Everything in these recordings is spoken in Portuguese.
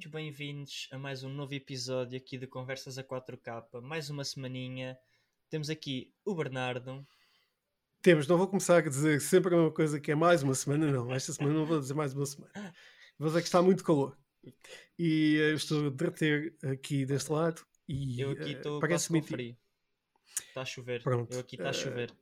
muito bem-vindos a mais um novo episódio aqui de Conversas a 4K. Mais uma semaninha. Temos aqui o Bernardo. Temos, não vou começar a dizer sempre a mesma coisa que é mais uma semana, não. Esta semana não vou dizer mais uma semana. Vou dizer que está muito calor. E uh, estou a derreter aqui deste lado. E, Eu aqui uh, estou parece quase com frio. Está a chover. Pronto, Eu aqui está a eh, chover.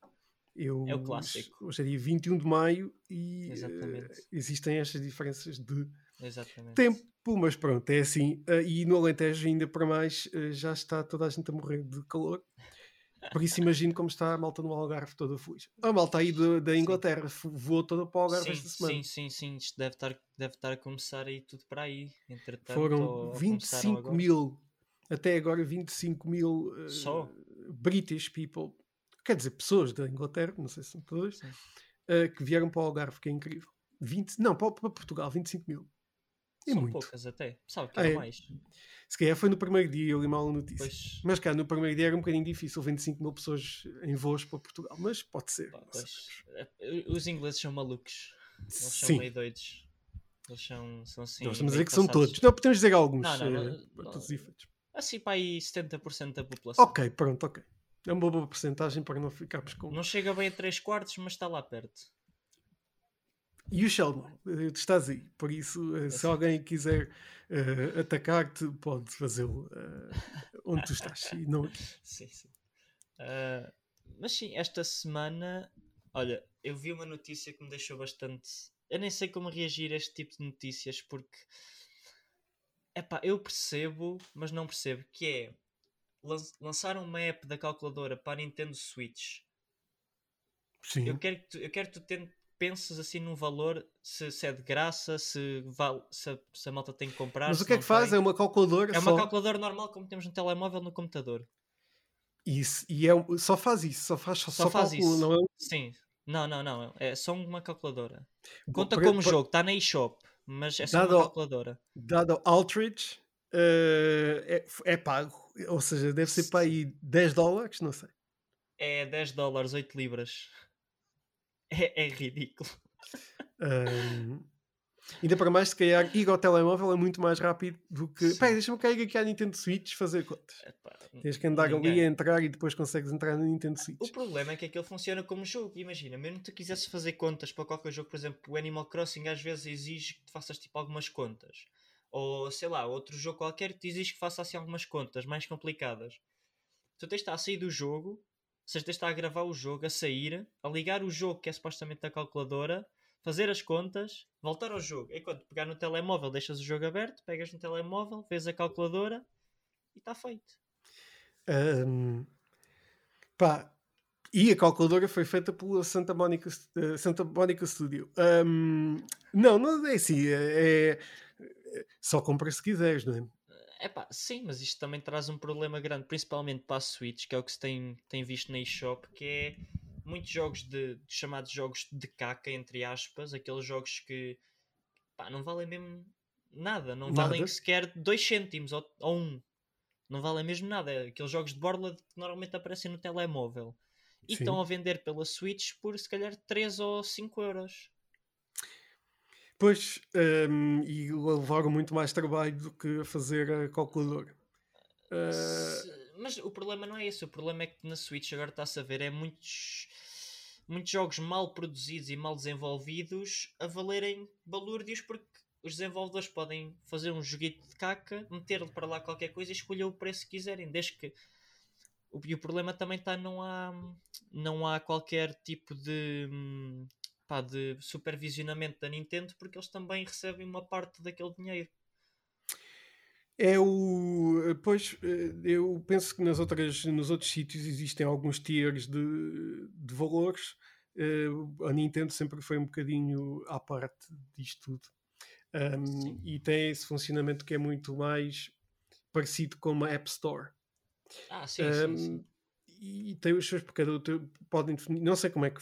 Eu, É o clássico. Hoje é dia 21 de maio e uh, existem estas diferenças de Exatamente. tempo, mas pronto, é assim. Uh, e no Alentejo, ainda para mais, uh, já está toda a gente a morrer de calor. Por isso imagino como está a malta no Algarve toda feliz. A malta aí da- da Inglaterra fu- voou toda para o Algarve Sim, esta semana. sim, sim, sim. Isto deve estar, deve estar a começar aí tudo para aí. Entretanto, Foram ou- ou começaram 25 agora. mil, até agora 25 mil uh, Só? British people, quer dizer, pessoas da Inglaterra, não sei se são todas, Sim. uh, que vieram para o Algarve, que é incrível. 20, não, para, para Portugal, 25 mil. É São muito. poucas até. Sabe que Ah, era é? mais. Se calhar foi no primeiro dia, eu li mal a notícia. Pois, Mas cá, no primeiro dia era um bocadinho difícil, 25 mil pessoas em voos para Portugal, mas pode ser. pá, eh, os ingleses são malucos. Eles são Sim, meio doidos. Eles são, são assim. nós estamos a dizer que são passados. todos. Não, podemos dizer alguns, Não, não, não, eh, não. todos os efeitos. Assim para aí 70% da população. Ok, pronto, ok. É uma boa porcentagem para não ficarmos com. Não chega bem a 3 quartos, mas está lá perto. E o Sheldon, eh, tu estás aí, por isso, eh, se Assim. alguém quiser eh, atacar-te, pode fazê-lo eh, onde tu estás e não aqui. Sim, sim. Ah, mas sim, esta semana, olha, eu vi uma notícia que me deixou bastante. Eu nem sei como reagir a este tipo de notícias porque. Epá, eu percebo, mas não percebo, que é lan- lançaram uma app da calculadora para a Nintendo Switch. Sim. Eu quero que tu, eu quero que tu ten- penses assim num valor, se, se é de graça, se, vale, se, a, se a malta tem que comprar. Mas o que é que faz? tem. É uma calculadora É uma só. calculadora normal como temos no telemóvel no computador. Isso, e é, só faz isso, só faz só, Só, faz calcula, isso. não é? Sim. Não, não, não. É só uma calculadora. Bom, Conta para- como para- jogo, está na eShop, mas é só Dado uma ao- calculadora. Dado Altridge, eh, é, é pago, ou seja, deve ser para aí 10 dólares, não sei. É 10 dólares, 8 libras. É, é ridículo. Ahm, ainda para mais, se calhar, ir ao telemóvel é muito mais rápido do que. Peraí, deixa-me cair aqui à Nintendo Switch fazer contas. Epá, Tens que andar ali ninguém. a entrar e depois consegues entrar na Nintendo Switch. O problema é que aquilo funciona como jogo. Imagina, mesmo que tu quisesses fazer contas para qualquer jogo, por exemplo, o Animal Crossing às vezes exige que tu faças tipo algumas contas. Ou sei lá, outro jogo qualquer te exige que faças assim algumas contas mais complicadas. Tu tens de estar a sair do jogo, tens de estar a gravar o jogo, a sair, a ligar o jogo que é supostamente da calculadora, fazer as contas, voltar ao jogo. Enquanto pegar no telemóvel, deixas o jogo aberto, pegas no telemóvel, vês a calculadora e está feito. Ahm, pá, e a calculadora foi feita pela Santa Monica, eh, Santa Monica Studio. Ahm, não, não é assim. É, é- só compra se quiseres, não é? Epá, sim, mas isto também traz um problema grande, principalmente para a Switch, que é o que se tem, tem visto na eShop, que é muitos jogos de, de chamados jogos de caca, entre aspas, aqueles jogos que pá, não valem mesmo nada, não valem Nada. sequer 2 cêntimos ou 1. Um. Não valem mesmo nada. Aqueles jogos de borla que normalmente aparecem no telemóvel. E Sim. estão a vender pela Switch por se calhar 3 ou 5 euros. Pois, ahm, e levaram muito mais trabalho do que a fazer a calculadora. Se- Mas o problema não é esse. O problema é que na Switch agora está-se a ver é muitos, muitos jogos mal produzidos e mal desenvolvidos a valerem balúrdios porque os desenvolvedores podem fazer um joguito de caca, meter para lá qualquer coisa e escolher o preço que quiserem, desde que e o problema também está não há não há qualquer tipo de hum, pá, de supervisionamento da Nintendo porque eles também recebem uma parte daquele dinheiro. É o. Pois, eh, eu penso que nas outras, nos outros sítios existem alguns tiers de, de valores. Eh, A Nintendo sempre foi um bocadinho à parte disto tudo. Um, Sim. e tem esse funcionamento que é muito mais parecido com uma App Store. Ah, sim, sim, Um, sim. E tem os seus porque podem definir, não sei como é que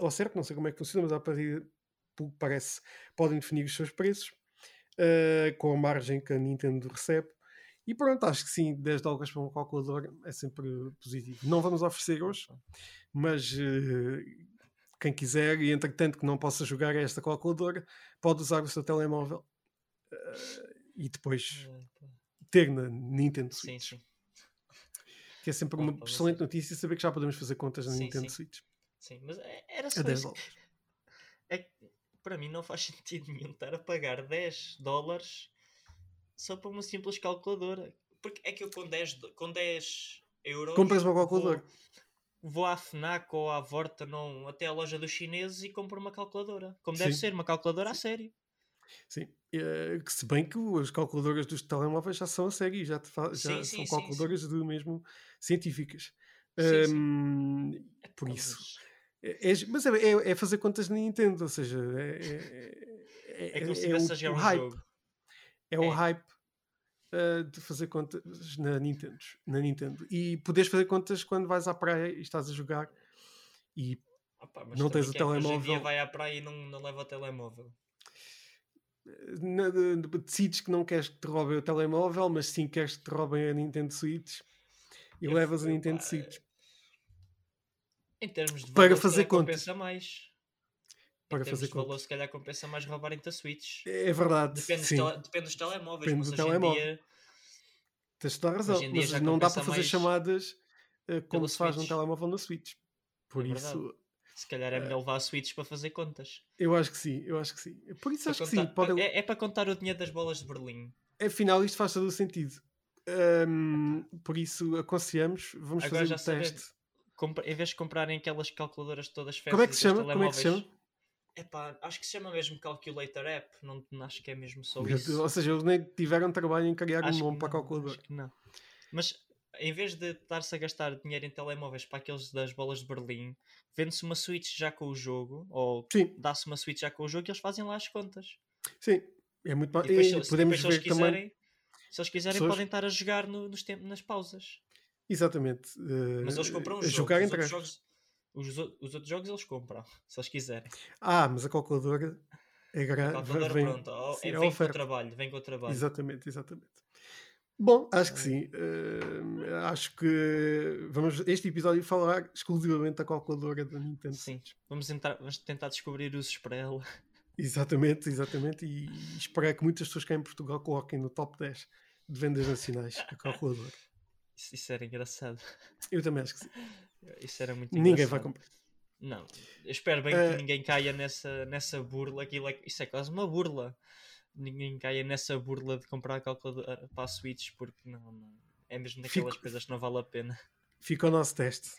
ao certo, não sei como é que funciona, mas à partida, pelo que parece, podem definir os seus preços uh, com a margem que a Nintendo recebe. E pronto, acho que sim, 10 dólares para um calculador é sempre positivo. Não vamos oferecer hoje, mas uh, quem quiser e entretanto que não possa jogar esta calculadora, pode usar o seu telemóvel uh, e depois Ah, pá. ter na Nintendo Sim, Switch. sim. Que é sempre uma mas excelente é- notícia saber que já podemos fazer contas na Sim, Nintendo sim. Switch. Sim, mas é- era só A 10 isso. dólares. É para mim não faz sentido nenhum estar a pagar 10 dólares só para uma simples calculadora. Porque é que eu com 10, do- com 10 euros Compras uma vou, calculadora. vou à FNAC ou à Vorta, não, até à loja dos chineses e compro uma calculadora. Como deve Sim. ser, uma calculadora a sério. Sim. Eh, que se bem que as calculadoras dos telemóveis já são a sério, já, te fa- já Sim, são sim, sim, calculadoras de mesmo científicas. Sim, sim. Hum, por isso. mas É, é- mas é, é- é fazer contas na Nintendo, ou seja, é, é, É como se é jogar o um hype. jogo. É o É. hype uh, de fazer contas na Nintendo, na Nintendo. E podes fazer contas quando vais à praia e estás a jogar e mas Não tens o é que Hoje em dia telemóvel. vai à praia e não, não leva o telemóvel. Na- decides que não queres que te roubem o telemóvel, mas sim queres que te roubem a Nintendo Switch e Eu levas a fui, Nintendo pá, Switch Em termos de Para valor, se fazer contas. compensa mais. para em termos fazer de valor, se calhar compensa mais roubarem-te a Switch. É verdade, Depende dos, sim, tele- depende dos telemóveis, Depende mas do telemóvel. dia tens toda a razão, mas não dá para fazer chamadas uh, como se faz num Switch. telemóvel na Switch. Por É isso, se calhar é melhor levar a Switch para fazer contas. eu acho que sim, eu acho que sim. Por isso Para acho que sim, contar- pode, é, é para contar o dinheiro das bolas de Berlim. afinal isto faz todo o sentido. Ahm, por isso aconselhamos, vamos Agora fazer sabem- teste. Compra- em vez de comprarem aquelas calculadoras todas Como é que se chama? Como é que se chama? Epá, acho que se chama mesmo Calculator App. Não, acho que é mesmo só isso. Ou seja, eles nem tiveram trabalho em criar um Acho nome que para calculadora. acho que não. Mas em vez de estar-se a gastar dinheiro em telemóveis para aqueles das bolas de Berlim, vende-se uma Switch já com o jogo, ou dá-se uma Switch já com o jogo e eles fazem lá as contas. sim. É muito mais. E depois, e se- se- podemos depois, se ver eles também. quiserem, se eles quiserem pessoas- podem estar a jogar no- nos tempos, nas pausas. Exatamente. eh, Mas eles compram os jogos. Os jogos os, os outros jogos eles compram, se eles quiserem. Ah, mas a calculadora é gra... A calculadora, vem, pronto, sim, é, é vem com o trabalho, vem com o trabalho. Exatamente, exatamente. Bom, acho que sim. Eh, acho que vamos este episódio falar exclusivamente da calculadora da Nintendo. Sim, vamos, entrar, vamos tentar descobrir usos para ela. Exatamente, exatamente. E esperar que muitas pessoas cá em Portugal coloquem no top 10 de vendas nacionais a calculadora. Isso, isso era engraçado. Eu também acho que sim. Isso era muito Ninguém vai comprar. Não, eu espero bem Eh, que ninguém caia nessa, nessa burla. Aquilo é, isso é quase uma burla. Ninguém caia nessa burla de comprar a calculadora para a Switch, porque não, não. É mesmo daquelas Fico- coisas que não vale a pena. Fica o nosso teste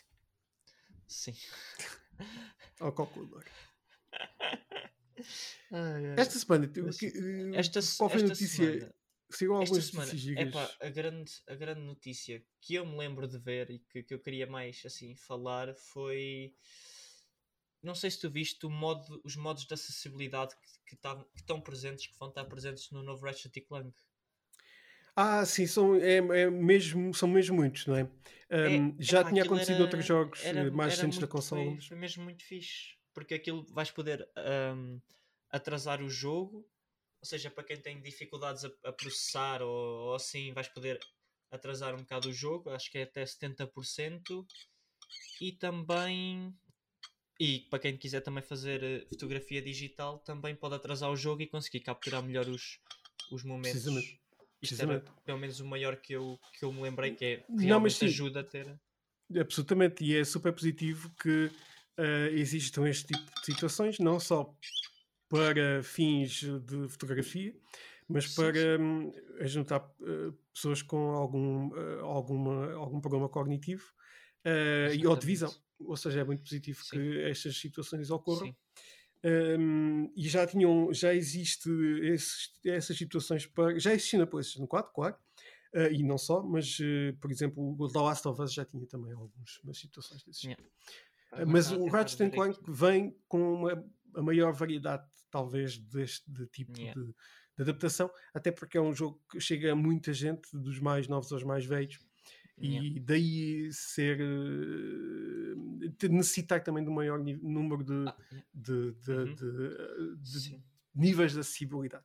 Sim. ao calculador. Ai, ai. Esta semana, Mas que, eh, Esta, qual foi a notícia? semana, Sigam esta algumas semana notícias gigas. epá, a, grande, a grande notícia que eu me lembro de ver e que, que eu queria mais assim falar foi. Não sei se tu viste modo, os modos de acessibilidade que, que, tavam- que estão presentes, que vão estar presentes no novo Ratchet Clank. Ah, sim, são, é, é mesmo, são mesmo muitos, não é? É, Um, já epá, tinha acontecido era- noutros jogos era- eh, mais recentes da consola. Foi, mesmo muito fixe. Porque aquilo vais poder ahm, atrasar o jogo, ou seja, para quem tem dificuldades a, a processar ou, ou assim, vais poder atrasar um bocado o jogo, acho que é até 70%. E também. E para quem quiser também fazer eh, fotografia digital, também pode atrasar o jogo e conseguir capturar melhor os, os momentos. Precisamente. Isto era pelo menos o maior que eu, que eu me lembrei, que é Não, realmente mas sim. ajuda a ter. Absolutamente, e é super positivo que eh, existam este tipo de situações, não só para fins de fotografia, mas Sim, para hum, ajudar eh, pessoas com algum, eh, alguma, algum problema cognitivo eh, e ou de visão. Ou seja, é muito positivo Sim. que estas situações ocorram. Um, e já tinham, já existe esses- essas situações para, já existia na PlayStation 4, claro, uh, e não só, mas uh, por exemplo o The Last of Us já tinha também algumas situações desses. Yeah. Uh, Agora mas o Ratchet Clank vem com uma, a maior variedade talvez deste de tipo Yeah. de, de adaptação, até porque é um jogo que chega a muita gente, dos mais novos aos mais velhos, Yeah. e daí ser de necessitar também de um maior número de, Ah, yeah. de, de- Uhum. de- níveis de acessibilidade.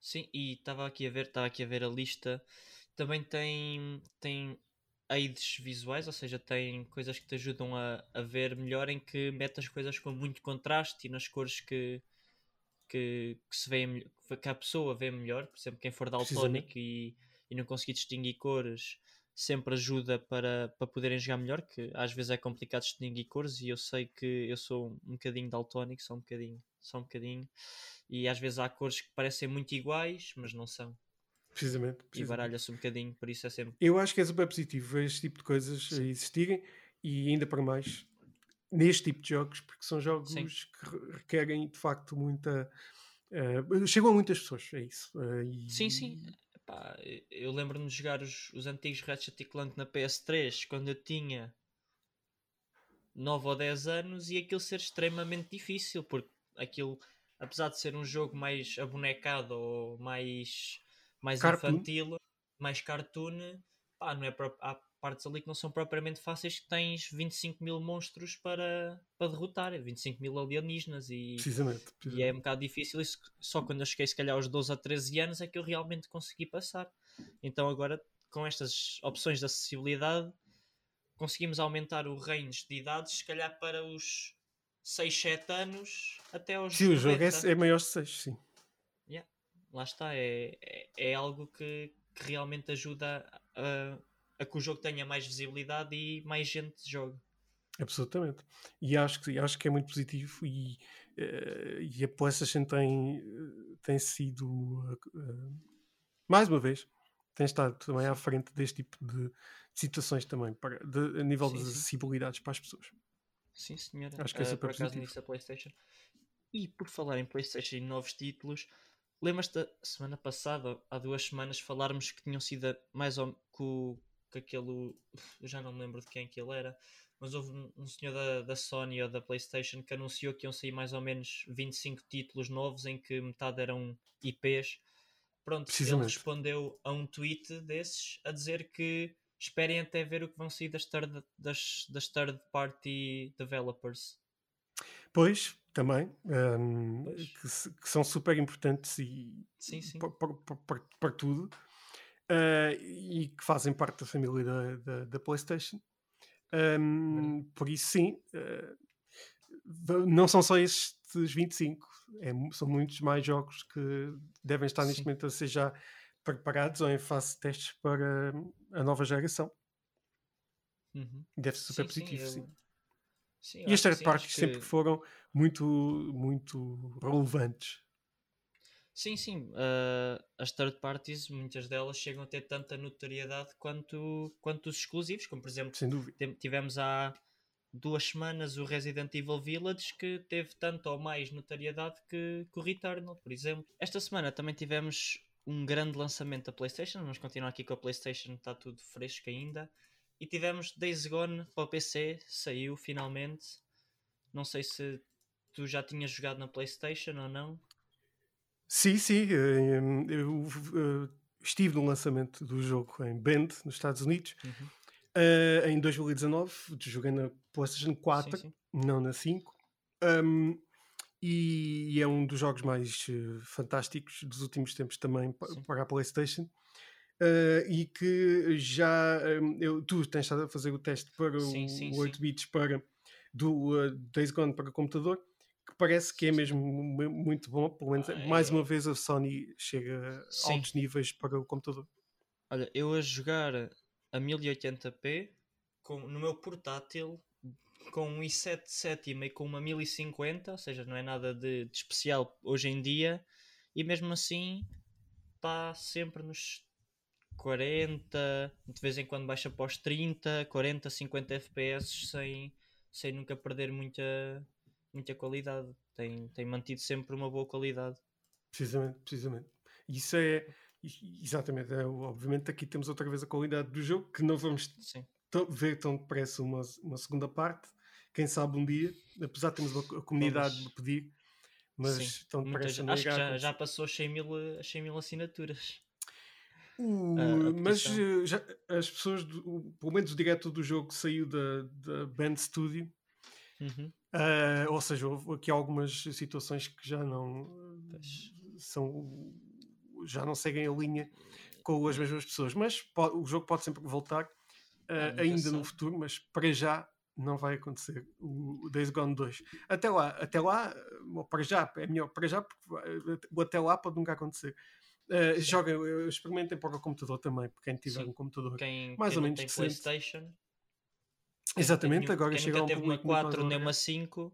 Sim, e estava aqui a ver, estava aqui a ver a lista. Também tem, tem aids visuais, ou seja, tem coisas que te ajudam a, a ver melhor em que mete as coisas com muito contraste e nas cores que, que, que se vê que a pessoa vê melhor, por exemplo, quem for daltónico e, e não conseguir distinguir cores sempre ajuda para, para poderem jogar melhor, que às vezes é complicado distinguir cores e eu sei que eu sou um bocadinho daltónico, só um bocadinho, só um bocadinho, e às vezes há cores que parecem muito iguais, mas não são. Precisamente. precisamente. E baralha-se um bocadinho, por isso é sempre. Eu acho que é super positivo ver este tipo de coisas Sim. existirem e ainda para mais neste tipo de jogos, porque são jogos Sim. que requerem de facto muita. Uh, chegam a muitas pessoas, é isso. Uh, e... Sim, sim. Epá, eu lembro-me de jogar os, os antigos Ratchet Clank na PS3 quando eu tinha 9 ou 10 anos e aquilo ser extremamente difícil, porque aquilo, apesar de ser um jogo mais abonecado ou mais, mais infantil, mais cartoon, pá, não é há partes ali que não são propriamente fáceis que tens 25 mil monstros para, para derrotar, 25 mil alienígenas e, precisamente, precisamente. e é um bocado difícil isso, só quando eu cheguei se calhar aos 12 a 13 anos é que eu realmente consegui passar. Então agora com estas opções de acessibilidade conseguimos aumentar o range de idades se calhar para os 6, 7 anos até aos Sim, 90. o jogo é, é maior de 6, sim. Yeah. Lá está, é, é, é algo que, que realmente ajuda a a que o jogo tenha mais visibilidade e mais gente jogue. Absolutamente. E acho que, acho que é muito positivo e, uh, e a PlayStation tem, tem sido, uh, mais uma vez, tem estado também à frente deste tipo de situações também, para, de, a nível sim, das acessibilidades para as pessoas. Sim, senhora. Acho que é super uh, por positivo. A PlayStation. E por falar em PlayStation e novos títulos, lembras-te da semana passada, há duas semanas, falarmos que tinham sido mais ou que que aquele. Eu já não me lembro de quem que ele era, mas houve um, um senhor da, da Sony ou da PlayStation que anunciou que iam sair mais ou menos 25 títulos novos em que metade eram IPs. Pronto, ele respondeu a um tweet desses a dizer que esperem até ver o que vão sair das third, das, das third party developers. Pois, também, um, que, que, são super importantes e sim, sim. Para, para, para, para tudo uh, e que fazem parte da família da, da, da PlayStation. Um, por isso, sim, uh, não são só estes 25, é, são muitos mais jogos que devem estar neste sim. momento a ser já preparados ou em fase de testes para a nova geração. Uhum. Deve ser super sim, positivo, sim. sim. sim e as third parties que... sempre foram muito, muito relevantes Sim, sim. Uh, as third parties, muitas delas chegam a ter tanta notoriedade quanto, quanto os exclusivos, como por exemplo, tivemos há duas semanas o Resident Evil Village que teve tanto ou mais notoriedade que, que o Returnal, por exemplo. Esta semana também tivemos um grande lançamento da PlayStation. Vamos continuar aqui com a PlayStation, está tudo fresco ainda. E tivemos Days Gone para o PC, saiu finalmente. Não sei se tu já tinhas jogado na PlayStation ou não. Sim, sim. Eh, eu eh, estive no lançamento do jogo em Bend, nos Estados Unidos, uhum. uh, em 2019. Joguei na PlayStation 4, sim, sim. não na 5. Um, e é um dos jogos mais uh, fantásticos dos últimos tempos também para a PlayStation. Uh, e que já um, eu, tu tens estado a fazer o teste para sim, o, o 8 bits para do Days Gone para computador que parece que é mesmo muito bom. Pelo menos, mais é... uma vez, a Sony chega Sim. a altos níveis para o computador. Olha, eu a jogar a 1080p com, no meu portátil com um i7 sétima e com uma 1050, ou seja, não é nada de, de especial hoje em dia, e mesmo assim está sempre nos 40, de vez em quando baixa para os 30, 40, 50 FPS sem, sem nunca perder muita, muita qualidade, tem, tem mantido sempre uma boa qualidade. Precisamente, precisamente. Isso é exatamente, é, obviamente aqui temos outra vez a qualidade do jogo que não vamos ver tão depressa uma, uma segunda parte. Quem sabe um dia, apesar de termos a comunidade de pedir, mas Sim. tão depressa Acho que já, já passou as 100 mil, 100 mil assinaturas. Uh, mas uh, já, as pessoas, do, pelo menos o diretor do jogo saiu da, da Band Studio Uhum. Uh, ou seja, houve aqui algumas situações que já não são já não seguem a linha com as mesmas pessoas, mas pode, o jogo pode sempre voltar uh, ainda no futuro, mas para já não vai acontecer o Days Gone 2. Até lá, até lá, para já, é melhor para já, porque o até lá pode nunca acontecer. Uh, joguem, experimentem para o computador também, porque quem tiver Sim. um computador quem, mais quem ou menos tem PlayStation. Exatamente, agora chega um teve uma 4 nem uma 5,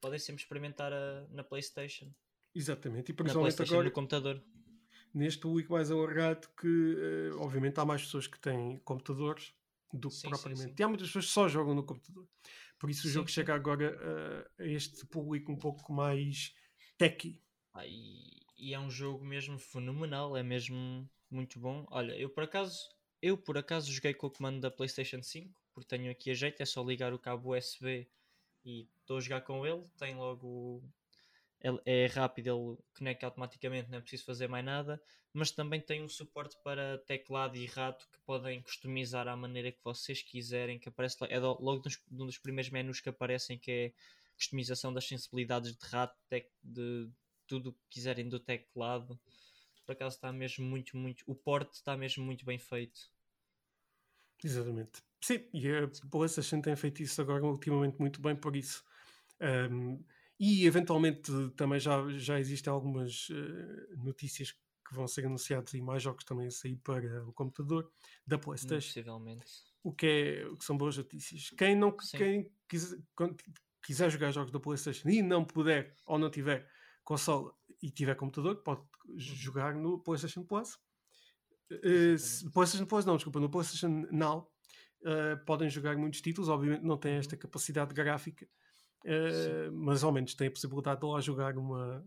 podem sempre experimentar a, na PlayStation. Exatamente, e principalmente agora no computador. Neste público mais alargado que uh, obviamente há mais pessoas que têm computadores do que sim, propriamente. Sim, sim. E há muitas pessoas que só jogam no computador. Por isso o jogo chega agora uh, a este público um pouco mais techy. Ah, e, e, é um jogo mesmo fenomenal, é mesmo muito bom. Olha, eu por acaso, eu por acaso joguei com o comando da PlayStation 5, porque tenho aqui a jeito, é só ligar o cabo USB e estou a jogar com ele, tem logo é rápido, ele conecta automaticamente, não é preciso fazer mais nada, mas também tem um suporte para teclado e rato que podem customizar à maneira que vocês quiserem, que aparece é logo um dos primeiros menus que aparecem que é customização das sensibilidades de rato, de tudo o que quiserem do teclado. Por acaso está mesmo muito, muito. O porte está mesmo muito bem feito. Exatamente. Sim, e a PlayStation tem feito isso agora ultimamente muito bem por isso. Um, e eventualmente também já, já existem algumas uh, notícias que vão ser anunciadas e mais jogos também a sair para o computador da PlayStation. Possivelmente. O que, é, o que são boas notícias. Quem não quem quiser, quiser jogar jogos da PlayStation e não puder ou não tiver console e tiver computador, pode uhum. jogar no PlayStation Plus. Uh, PlayStation Plus não, desculpa, no PlayStation Now uh, podem jogar muitos títulos, obviamente não esta uhum. capacidade gráfica Uh, mas ao menos tem a possibilidade de lá jogar uma,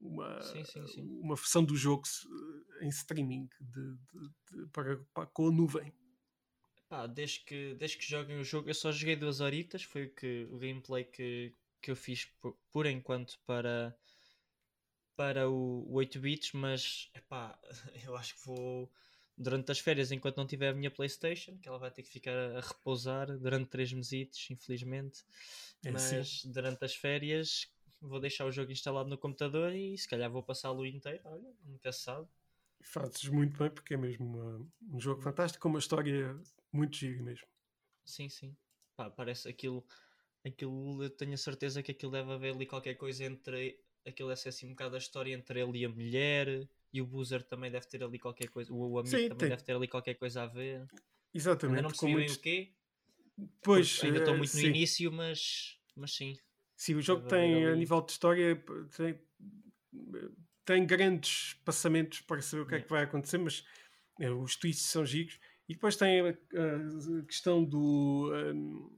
uma, sim, sim, sim. uma versão do jogo em streaming de, de, de, para, para, com a nuvem. Pá, desde que, desde que joguem o jogo, eu só joguei duas horitas, foi o, que, o gameplay que, que eu fiz por, por enquanto para, para o, o 8 bits, mas epá, eu acho que vou durante as férias, enquanto não tiver a minha Playstation, que ela vai ter que ficar a repousar durante 3 meses, infelizmente. É Mas sim. durante as férias vou deixar o jogo instalado no computador e se calhar vou passá-lo inteiro, olha, nunca se sabe. Fazes muito bem porque é mesmo uma, um jogo fantástico, com uma história muito gira mesmo. Sim, sim. Pá, parece aquilo, aquilo, eu tenho a certeza que aquilo deve haver ali qualquer coisa entre aquilo é assim um bocado a história entre ele e a mulher e o Boozer também deve ter ali qualquer coisa, o amigo sim, também tem. deve ter ali qualquer coisa a ver. Exatamente. Ainda não percebi bem o quê, Pois, ainda estou muito no sim. início, mas, mas sim. Sim, o jogo tem, a nível de história, tem, tem grandes passamentos para saber o que é que vai acontecer, mas é, os twists são gigos. E depois tem a, a questão do, um,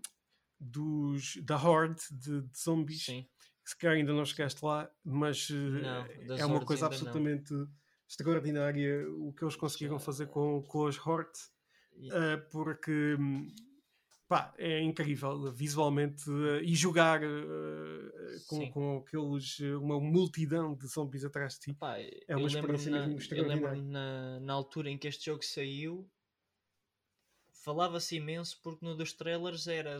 dos, da horde de, de zombies. Sim. Se calhar ainda não chegaste lá, mas não, é uma coisa absolutamente não. Extraordinária o que eles conseguiram fazer com, com as hordes. Uh, porque hum, pá, é incrível visualmente uh, e jogar uh, com, com aqueles, uma multidão de zombies atrás de ti. Pá, é uma experiência na, mesmo extraordinária. Eu lembro-me na, na altura em que este jogo saiu, falava-se imenso porque no dos trailers era.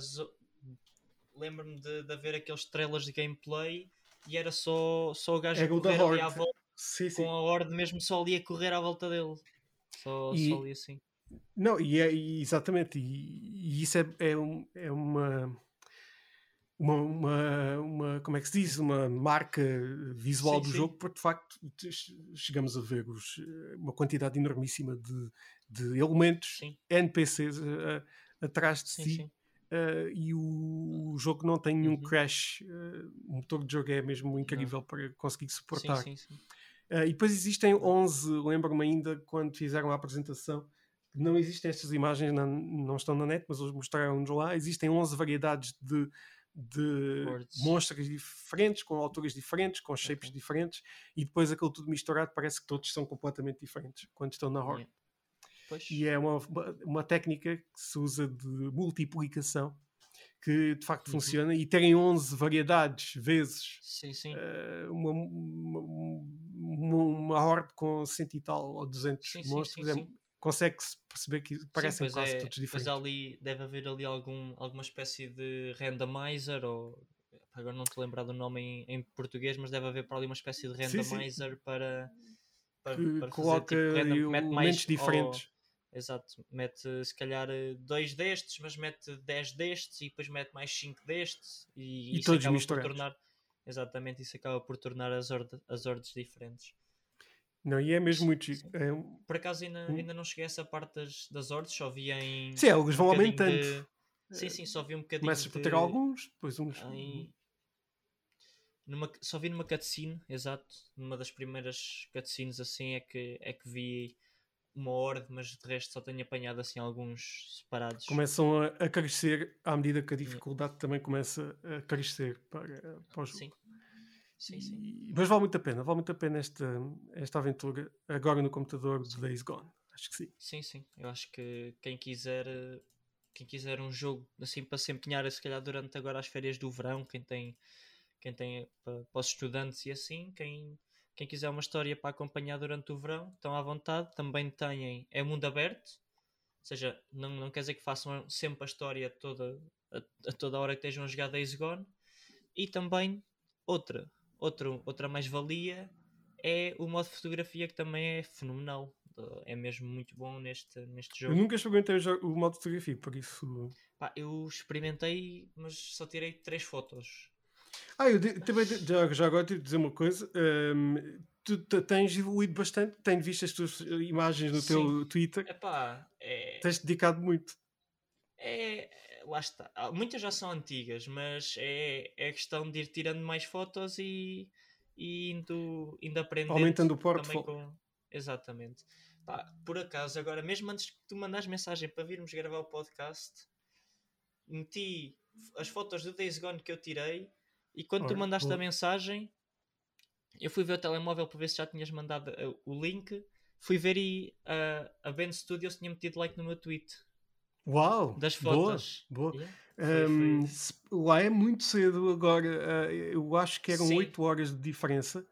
Lembro-me de, de haver aqueles trailers de gameplay e era só, só o gajo é correr ali à volta sim, sim. com a horde mesmo só ali a correr à volta dele. Só, e, só ali assim. Não, e é exatamente, e, e isso é, é, um, é uma, uma, uma, uma, como é que se diz, uma marca visual sim, do sim. jogo, porque de facto chegamos a ver os, uma quantidade enormíssima de, de elementos, sim. NPCs uh, atrás de si. Uh, e o, o, jogo não tem nenhum uhum. crash. Uh, o motor de jogo é mesmo incrível não. para conseguir suportar. Sim, sim, sim. Uh, e depois existem 11, lembro-me ainda quando fizeram a apresentação, não existem estas imagens, não, não estão na net, mas mostraram-nos lá. Existem 11 variedades de, de monstros diferentes, com alturas diferentes, com shapes okay. diferentes, e depois aquilo tudo misturado parece que todos são completamente diferentes quando estão na Horde. Yeah. E é uma, uma técnica que se usa de multiplicação que de facto uhum. funciona e terem 11 variedades vezes sim, sim. Uh, uma, uma, uma, horde com 100 e tal ou 200 sim, monstros é, consegue-se perceber que parecem quase é, todos diferentes. Mas ali deve haver ali algum, alguma espécie de randomizer ou agora não te lembrar do nome em, em português, mas deve haver para ali uma espécie de randomizer para, para, para coloca fazer, tipo, elementos diferentes. Exato. Mete se calhar eh, dois destes, mas mete 10 destes e depois mete mais 5 destes e, E isso todos acaba por misturados. tornar. Exatamente, isso acaba por tornar as, ord as ordens diferentes. Não, e é mesmo muito. É Por acaso ainda, ainda não cheguei a essa parte das, das ordens, só vi em. Sim, eles vão um aumentando. de- Sim, sim, só vi um bocadinho. Começas por ter de- alguns, depois uns. em- numa, só vi numa cutscene, exato. Numa das primeiras cutscenes assim é que, é que vi uma ordem, mas de resto só tenho apanhado assim alguns separados. Começam a, a crescer à medida que a dificuldade também começa a crescer para, para o jogo. Sim. Sim, sim. E- mas vale muito a pena, vale muito a pena esta, esta aventura agora no computador de Days Gone. Acho que sim. Sim, sim. Eu acho que quem quiser quem quiser um jogo assim para se empenhar, se calhar durante agora as férias do verão, quem tem quem tem para, para os estudantes e assim, quem, quem quiser uma história para acompanhar durante o verão, estão à vontade. Também têm é mundo aberto, ou seja, não, não quer dizer que façam sempre a história toda a, a toda hora que estejam a jogar Days Gone. E também outra, outro, outra mais-valia é o modo de fotografia que também é fenomenal. É mesmo muito bom neste, neste Eu jogo. nunca experimentei o modo de fotografia, por isso. Pá, eu experimentei, mas só tirei três fotos. Ah, eu de- também de- já, já agora tive de dizer uma coisa. hum, tu te- tens evoluído bastante, tenho visto as tuas imagens no teu Twitter, Epá, é, tens dedicado muito. é, lá está. Ah, Muitas já são antigas, mas é, é questão de ir tirando mais fotos e, e indo, indo aprendendo. Aumentando o portfólio. com- Exatamente. Pá, por acaso, agora, mesmo antes que tu mandares mensagem para virmos gravar o podcast, meti as fotos do Days Gone que eu tirei e quando tu Ora, mandaste a boa. mensagem, eu fui ver o telemóvel para ver se já tinhas mandado eh, o link. Fui ver e ah, a Ben Studios tinha metido like no meu tweet Uau! das boa, fotos. boa. Yeah. Foi- Hum, foi- se- lá é muito cedo agora. ah, eu acho que eram Sim. 8 horas de diferença.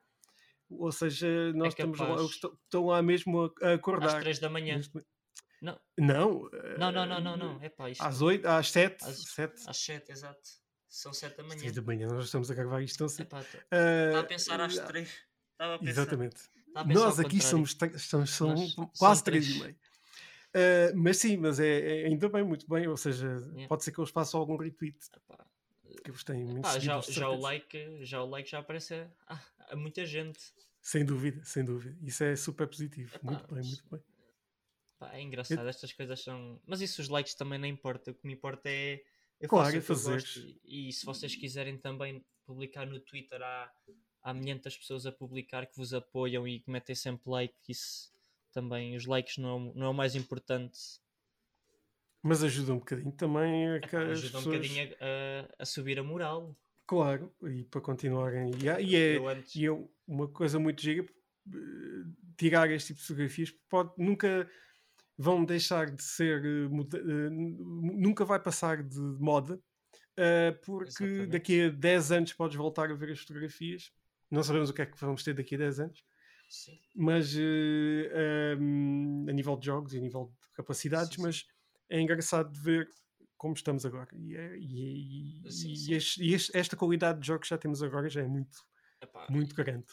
Ou seja, nós estamos lá, estão- lá mesmo a, a Às acordar. 3 da manhã. Não, Não, não, não, não, não, não. É pá, isto. Às 8, às 7, Às- 7, Às 7, exato. São 7 da manhã. 3 da manhã, nós estamos a gravar isto tão cedo. Epá, tá- Ah, Estava a pensar às 3. Estava a pensar. Exatamente. Estava a pensar Nós aqui somos, estamos, são Nós quase somos 3 três. e meio. Ah, mas sim, mas é, é ainda bem, muito bem. Ou seja, Yeah. pode ser que eles façam algum retweet, Epá, que eles têm muitos pá, já, já, o like, já o like já aparece a, a- muita gente. Sem dúvida, sem dúvida. Isso é super positivo. Epá, muito bem, muito bem. É engraçado, estas coisas são. Mas isso os likes também não importa. O que me importa é. Eu Claro, faço é fazeres. e, e se vocês quiserem também publicar no Twitter, há, há milhentas pessoas a publicar que vos apoiam e que metem sempre like. Isso também, os likes não, é o- não é o mais importante. Mas ajuda um bocadinho também a que as ajuda um pessoas. bocadinho a, a- subir a moral. Claro, e para continuarem. E, há- e é, Eu antes. e é uma coisa muito gira eh, tirar este tipo de fotografias pode, nunca vão deixar de ser eh, eh, nu- nunca vai passar de moda eh, porque Exatamente. daqui a 10 anos podes voltar a ver as fotografias não sabemos o que é que vamos ter daqui a 10 anos Sim. mas um, a nível de jogos e a nível de capacidades Sim, sim. mas é engraçado de ver como estamos agora e, é- e- e- e este- esta qualidade de jogos que já temos agora já é muito Epá, muito grande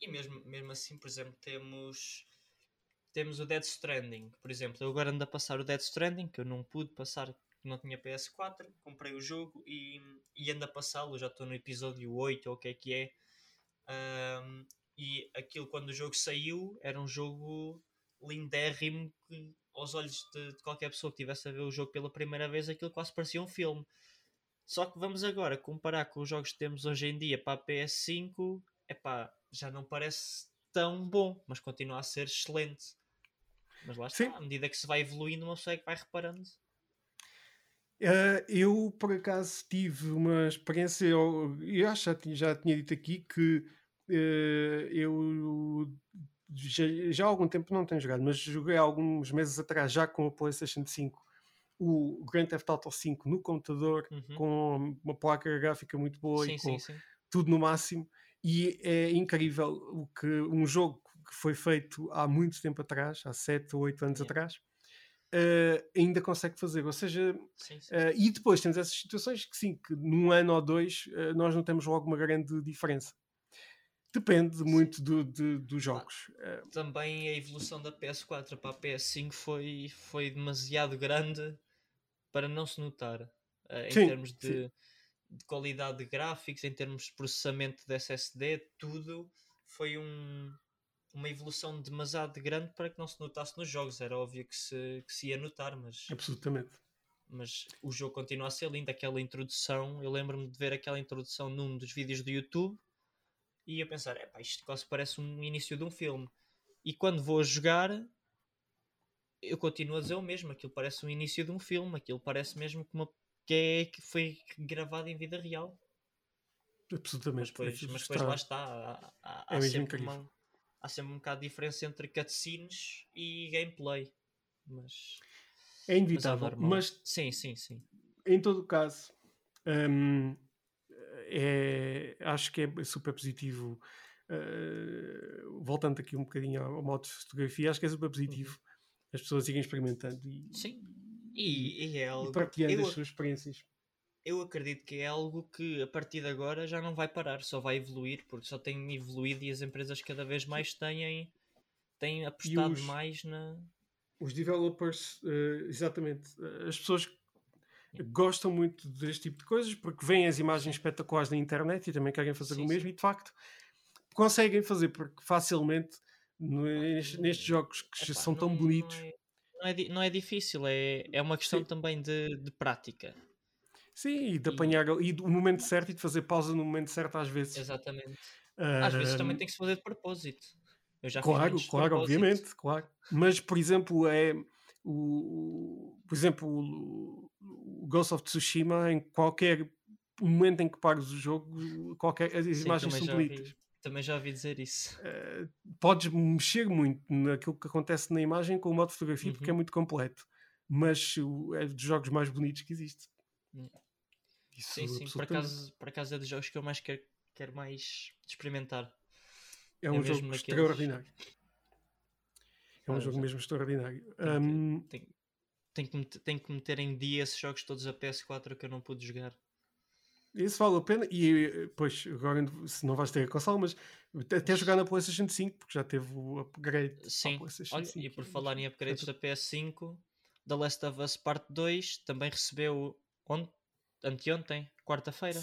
E mesmo, mesmo assim, por exemplo, temos temos o Dead Stranding. Por exemplo, eu agora ando a passar o Dead Stranding, que eu não pude passar, não tinha PS4, comprei o jogo e, e ando a passá-lo, já estou no episódio 8 ou o que é que é. Ahm, e aquilo quando o jogo saiu era um jogo lindérrimo que aos olhos de, de qualquer pessoa que estivesse a ver o jogo pela primeira vez aquilo quase parecia um filme. Só que vamos agora comparar com os jogos que temos hoje em dia para a PS5, epá, já não parece tão bom, mas continua a ser excelente. Mas lá está, Sim. à medida que se vai evoluindo, uma pessoa é que vai reparando. Eh, eu, por acaso, tive uma experiência, eu, eu acho que já tinha, já tinha dito aqui que eh, eu já, já há algum tempo não tenho jogado, mas joguei há alguns meses atrás, já com a PlayStation 5, o Grand Theft Auto 5 no computador, Uhum. com uma placa gráfica muito boa Sim, e com sim, sim. tudo no máximo. E é incrível o que um jogo que foi feito há muito tempo atrás, há 7 ou 8 anos Yeah. atrás, eh, ainda consegue fazer. Ou seja, sim, sim. Uh, e depois temos essas situações que sim, que num ano ou dois uh, nós não temos logo uma grande diferença. Depende muito do, do, dos jogos. Ah, também a evolução da PS4 para a PS5 foi, foi demasiado grande para não se notar uh, em sim, termos de, de, qualidade de gráficos, em termos de processamento de SSD, tudo foi um, uma evolução demasiado grande para que não se notasse nos jogos. Era óbvio que se, que se ia notar, mas. Absolutamente. Mas o jogo continua a ser lindo. Aquela introdução, eu lembro-me de ver aquela introdução num dos vídeos do YouTube e a pensar: é isto quase parece um início de um filme. E quando vou a jogar, eu continuo a dizer o mesmo. Aquilo parece um início de um filme. Aquilo parece mesmo que, uma, que, é, que foi gravado em vida real. Absolutamente. Mas depois, mas depois lá está. Há, há, é há sempre uma, há sempre um bocado de diferença entre cutscenes e gameplay. Mas. É inevitável. Mas, mas sim, sim, sim. Em todo o caso, hum, é, acho que é super positivo. Uh, voltando aqui um bocadinho ao, modo de fotografia, acho que é super positivo uhum. as pessoas irem experimentando e, Sim. E, e, é algo, e partilhando eu, as suas experiências. Eu acredito que é algo que a partir de agora já não vai parar, só vai evoluir, porque só tem evoluído e as empresas cada vez mais têm, têm apostado os, mais na. Os developers, uh, exatamente, as pessoas gostam muito deste tipo de coisas porque veem as imagens espetaculares na internet e também querem fazer sim, o mesmo sim. e de facto conseguem fazer porque facilmente nestes, nestes jogos que Epá, são tão não, bonitos não é, não é, não é, difícil, é, é uma questão sim. também de, de prática. Sim, e de apanhar e do momento certo e de fazer pausa no momento certo às vezes. Exatamente. Uh, às vezes também tem que se fazer de propósito. Eu já claro, claro, obviamente, claro. Mas, por exemplo, é o, por exemplo, o, Ghost of Tsushima, em qualquer momento em que pares o jogo, qualquer, as Sim, imagens são bonitas. Também já ouvi dizer isso. Uh, podes mexer muito naquilo que acontece na imagem com o modo de fotografia uhum. porque é muito completo. Mas é dos jogos mais bonitos que existe. Hum. Isso, sim, sim. Por acaso, por acaso é dos jogos que eu mais quero, quero mais experimentar. É, é um jogo naqueles... extraordinário. É um ah, jogo mesmo extraordinário. Tem, um... tem, tem, que meter, tem que meter em dia esses jogos todos a PS4 que eu não pude jogar. Isso vale a pena. E pois, agora se não vais ter a console, mas até jogar na PlayStation 5, porque já teve o upgrade. Sim, Olha, 5, e por falar em upgrades da PS5, The Last of Us Part 2 também recebeu onde? Anteontem, quarta-feira.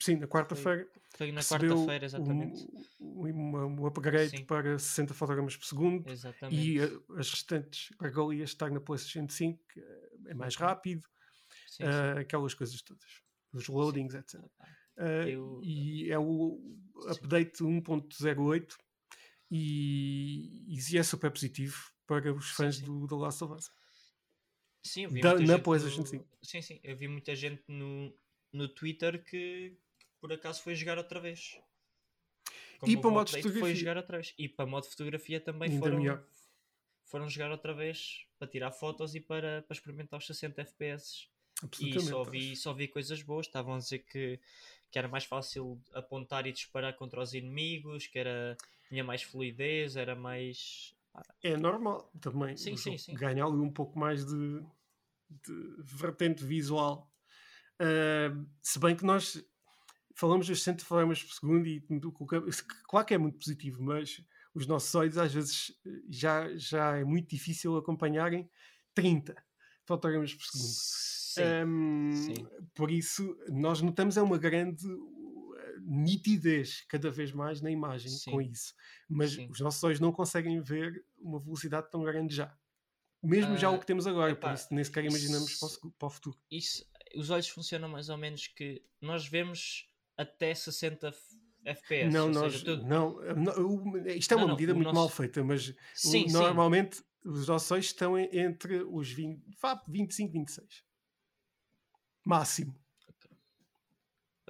Sim, na quarta-feira. Foi, na quarta-feira, exatamente. Um, um, um upgrade Sim. para 60 fotogramas por segundo. Exatamente. E uh, as restantes regalias estar na PlayStation 5 é mais uhum. rápido. Sim, uh, aquelas coisas todas. Os loadings, sim. etc. Uh, Eu... E é o update 1.08 e, e é super positivo para os fãs sim, sim. do The Last of Us. Sim, eu vi da, na PlayStation no... 5. Sim, sim. Eu vi muita gente no, no Twitter que, por acaso foi jogar outra vez. Como e para modo fotografia. Foi jogar outra vez. E para modo fotografia também foram, foram jogar outra vez para tirar fotos e para, para experimentar os 60 FPS. E só vi, só vi coisas boas. Estavam a dizer que, que era mais fácil apontar e disparar contra os inimigos, que era, tinha mais fluidez, era mais. É normal também. Sim, sim, sim. Ganhar ali um pouco mais de, de vertente visual. Uh, se bem que nós falamos dos 60 frames por segundo e claro que é muito positivo, mas os nossos olhos às vezes já, já é muito difícil acompanharem 30 fotogramas por segundo. Sim, um, sim. Por isso, nós notamos é uma grande nitidez cada vez mais na imagem sim. com isso. Mas os nossos olhos não conseguem ver uma velocidade tão grande já. Mesmo uh, já o ah, que temos agora, epá, por isso nem sequer imaginamos isso, para, o, futuro. Isso, os olhos funcionam mais ou menos que nós vemos até 60 FPS. Não, nós, seja, tudo... não, não, isto é uma não, medida muito nosso... mal feita, mas sim, o, normalmente sim. os nossos olhos estão entre os 20, 25 e 26. Máximo.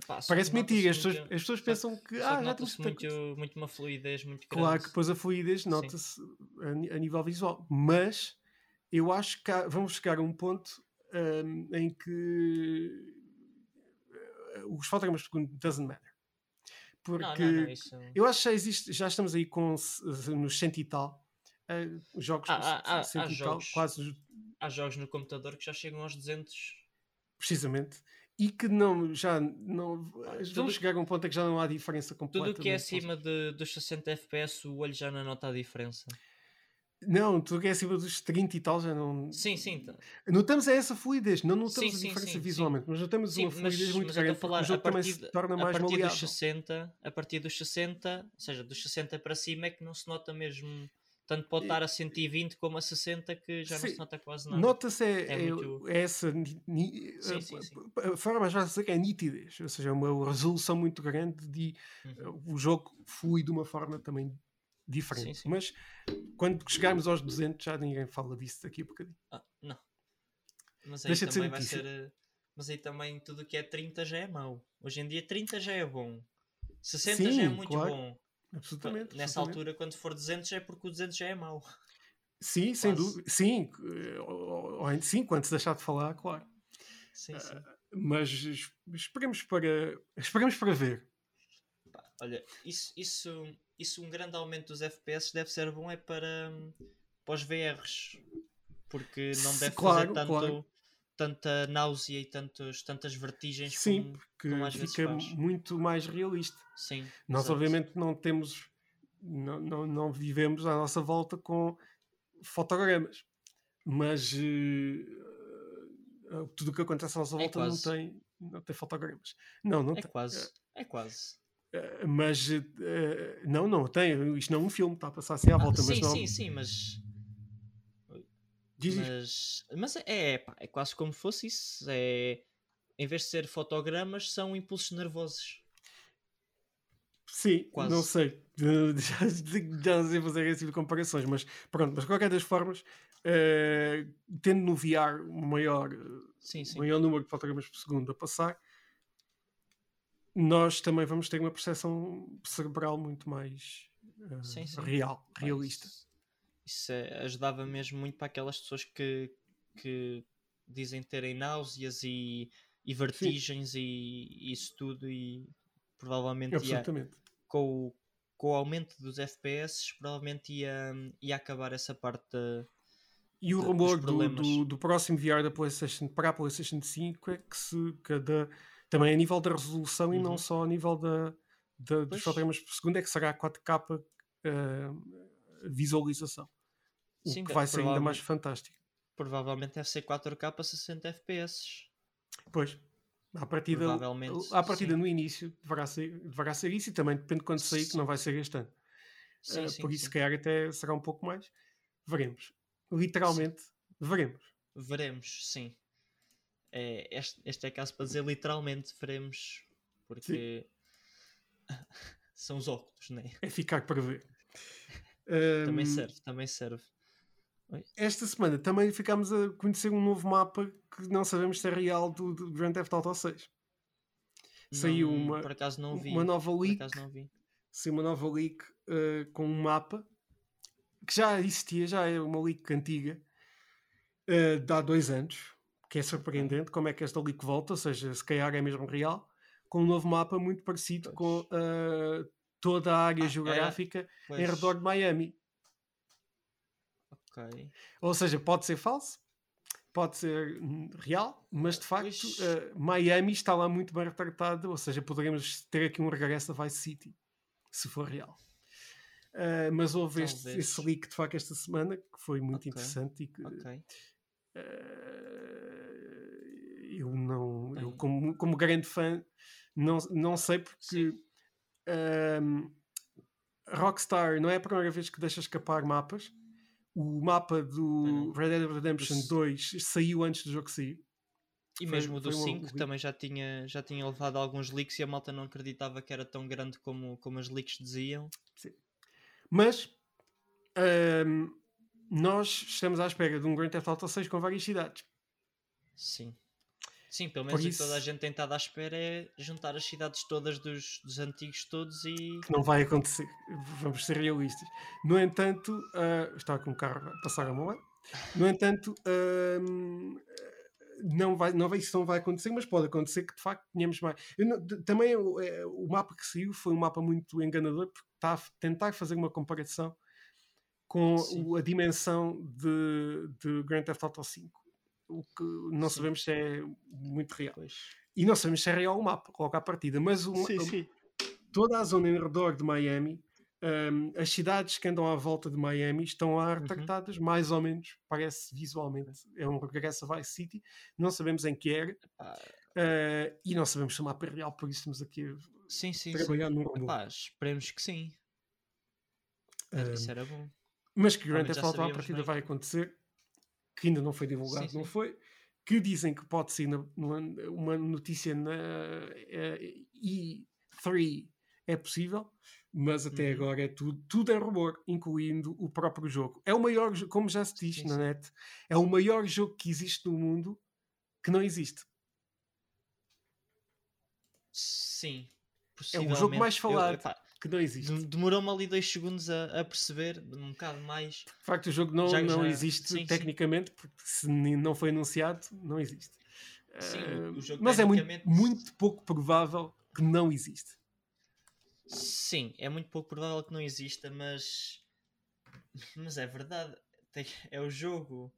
Epá, Parece mentira, as pessoas, as pessoas pensam que ah, já temos muito, muito uma fluidez muito grande. Claro que depois a fluidez nota-se a, a, nível visual, mas eu acho que há, vamos chegar a um ponto um, em que uh, os fotogramas por segundo doesn't matter. Porque não, não, não, isso... eu acho que já existe, já estamos aí com nos cento e tal uh, jogos, há, há, há jogos tal, quase há jogos no computador que já chegam aos 200 precisamente e que não, já não. Vamos chegar a um ponto em que já não há diferença completa. Tudo o que é acima de, dos 60 FPS, o olho já não nota a diferença. Não, tudo o que é acima dos 30 e tal já não. Sim, sim. tá. Notamos é essa fluidez, não notamos Sim, a sim, diferença sim, visualmente, mas notamos Sim, uma mas, fluidez muito mas grande a falar o jogo a também partir, se torna a mais partir maleável. dos 60, a partir dos 60, ou seja, dos 60 para cima é que não se nota mesmo, tanto pode estar a 120 como a 60 que já não se nota quase nada. Nota-se é, É é- muito- é essa ni- Sim, a- sim, sim. a forma de que é nitidez, ou seja, é uma resolução muito grande de Uhum. o jogo flui de uma forma também diferente. Mas quando chegarmos aos 200 já ninguém fala disso daqui a bocadinho. Ah, não. Mas aí Deixa de também vai notícia. ser. eh, Mas aí também tudo o que é 30 já é mau. Hoje em dia 30 já é bom. 60 já é muito claro. bom. Absolutamente. Nessa absolutamente. altura, quando for 200, é porque o 200 já é mau. Sim, sem quase. dúvida. Sim, eh, ou- ou- sim, quando se deixar de falar, claro. Sim, sim. Mas es- esperemos para, esperemos para ver. Olha, isso, isso, isso um grande aumento dos FPS deve ser bom é para, hum, para os VRs. Porque não deve claro, fazer tanto, claro. Tanta náusea e tantos, tantas vertigens Sim, como, porque como fica muito mais realista. Sim, Nós, obviamente, não temos, não, não, não vivemos à nossa volta com fotogramas, mas eh, eh, tudo o que acontece à nossa É volta não quase. tem, não tem fotogramas. Não, não É tem. quase, é quase. Eh, Mas eh, não, não tem. Isto não é um filme, está a passar assim à Ah, volta, mas sim, não. sim, sim, mas, Diz mas, mas é, pá, é quase como fosse isso. É, em vez de ser fotogramas, são impulsos nervosos. Sim, quase. não sei. Já, já não sei fazer esse tipo de comparações, mas pronto, mas de qualquer das formas, eh, tendo no VR um maior, Sim, sim. maior número de fotogramas por segundo a passar, nós também vamos ter uma percepção cerebral muito mais eh, Sim, real, realista. Isso, isso é- ajudava mesmo muito para aquelas pessoas que, que dizem terem náuseas e, e vertigens e, e isso tudo e provavelmente ia, com, o, com o aumento dos FPS provavelmente ia, ia acabar essa parte da- E o de- rumor do, do, do próximo VR da PlayStation para a PlayStation 5 é que se cada também a nível da resolução e não Uhum. só a nível da, da- dos fotogramas por segundo é que será 4K eh, visualização. O Sim, que vai ser ainda mais fantástico. provavelmente deve ser 4K a 60 FPS Pois, à partida, à partida sim. no início deverá ser, deverá ser isso e também depende de quando sair, que não vai ser este ano. sim, Eh, sim, por isso, se calhar, até será um pouco mais. Veremos. Literalmente, veremos. Veremos, sim. É, este, este é caso para dizer literalmente veremos, porque são os óculos, né? É ficar para ver. Também serve, também serve. Esta semana também ficámos a conhecer um novo mapa que não sabemos se é real do, do Grand Theft Auto 6. Saiu Não- uma- por acaso não vi. uma nova leak, saiu uma nova leak eh, com um mapa que já existia, já é uma leak antiga, eh, de há dois anos, que é surpreendente como é que esta leak volta, ou seja, se calhar é mesmo real, com um novo mapa muito parecido com Pois. eh, toda a área Ah, é, geográfica em Pois, redor de Miami. Ok. Ou seja, pode ser falso, pode ser hum, real, mas de facto eh, Miami está lá muito bem retratado, ou seja, poderemos ter aqui um regresso a Vice City, se for real. Eh, mas houve este, esse leak de facto esta semana que foi muito Ok, interessante e que Ok. eh, eu não, eu como, como grande fã, não, não sei porque ehm, Rockstar não é a primeira vez que deixa escapar mapas. O mapa do. Red Dead Redemption Do 2 saiu antes do jogo sair. E Foi- mesmo o do foi um 5 leak. também já tinha, já tinha levado alguns leaks e a malta não acreditava que era tão grande como, como as leaks diziam. Mas ehm, nós estamos à espera de um Grand Theft Auto 6 com várias cidades. Sim. Sim, pelo Por menos o que toda a gente tem estado à espera é juntar as cidades todas dos, dos antigos todos e. que não vai acontecer. Vamos ser realistas. No entanto, ah, está com um carro a passar a mão. No entanto, ahm, não vai, não vai, isso não vai acontecer, mas pode acontecer que de facto tenhamos mais. Não- também o, eh, o mapa que saiu foi um mapa muito enganador porque está a tentar fazer uma comparação com o- a dimensão de, de Grand Theft Auto 5. O que não Sim. sabemos se é muito real. Pois. e não sabemos se é real o mapa, logo à partida, mas o, Sim, sim. toda a zona em redor de Miami, um, as cidades que andam à volta de Miami estão lá Uhum. retratadas, mais ou menos, parece visualmente. É um regresso a Vice City, não sabemos em que era, uh, e não sabemos se o mapa é real, por isso estamos aqui a sim, sim, sim. trabalhar num rumor. Epá, esperemos que sim. Um, Isso era bom. mas que Grand Theft Auto à partida vai acontecer, que ainda não foi divulgado, Sim, não sim. foi, que dizem que pode ser na- numa- uma notícia na eh, E3 é possível, mas até Uhum. agora é tudo, tudo é rumor, incluindo o próprio jogo. É o maior, como já se diz Sim, na net, é o maior jogo que existe no mundo que não existe. Sim. É o jogo mais possivelmente. Eu- falado. Que não existe. dem- Demorou-me ali dois segundos a, a perceber, um bocado mais. De facto, o jogo não, Já- não já- existe sim, sim. tecnicamente, porque se não foi anunciado, não existe. Sim, Eh, o jogo mas é muito, tecnicamente- muito pouco provável que não existe. Sim, é muito pouco provável que não exista, mas. Mas é verdade. É o jogo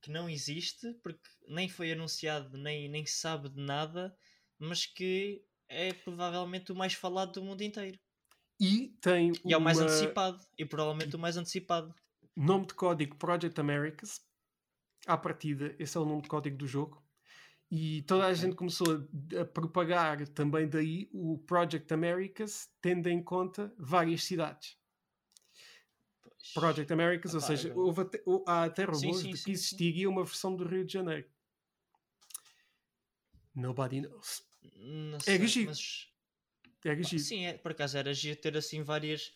que não existe, porque nem foi anunciado, nem, nem se sabe de nada, mas que é provavelmente o mais falado do mundo inteiro. E tem E é o mais antecipado. E provavelmente o mais antecipado. nome de código Project Americas. À partida, esse é o nome de código do jogo. E toda a Ok. gente começou a, a propagar também daí o Project Americas, tendo em conta várias cidades. Project Americas, ou Epá, seja, agora- houve até, há até Sim, rumores sim, de sim, que sim. existiria uma versão do Rio de Janeiro. Nobody knows. Não É sei, giro. mas. É giro. Sim, é, por acaso era giro ter assim várias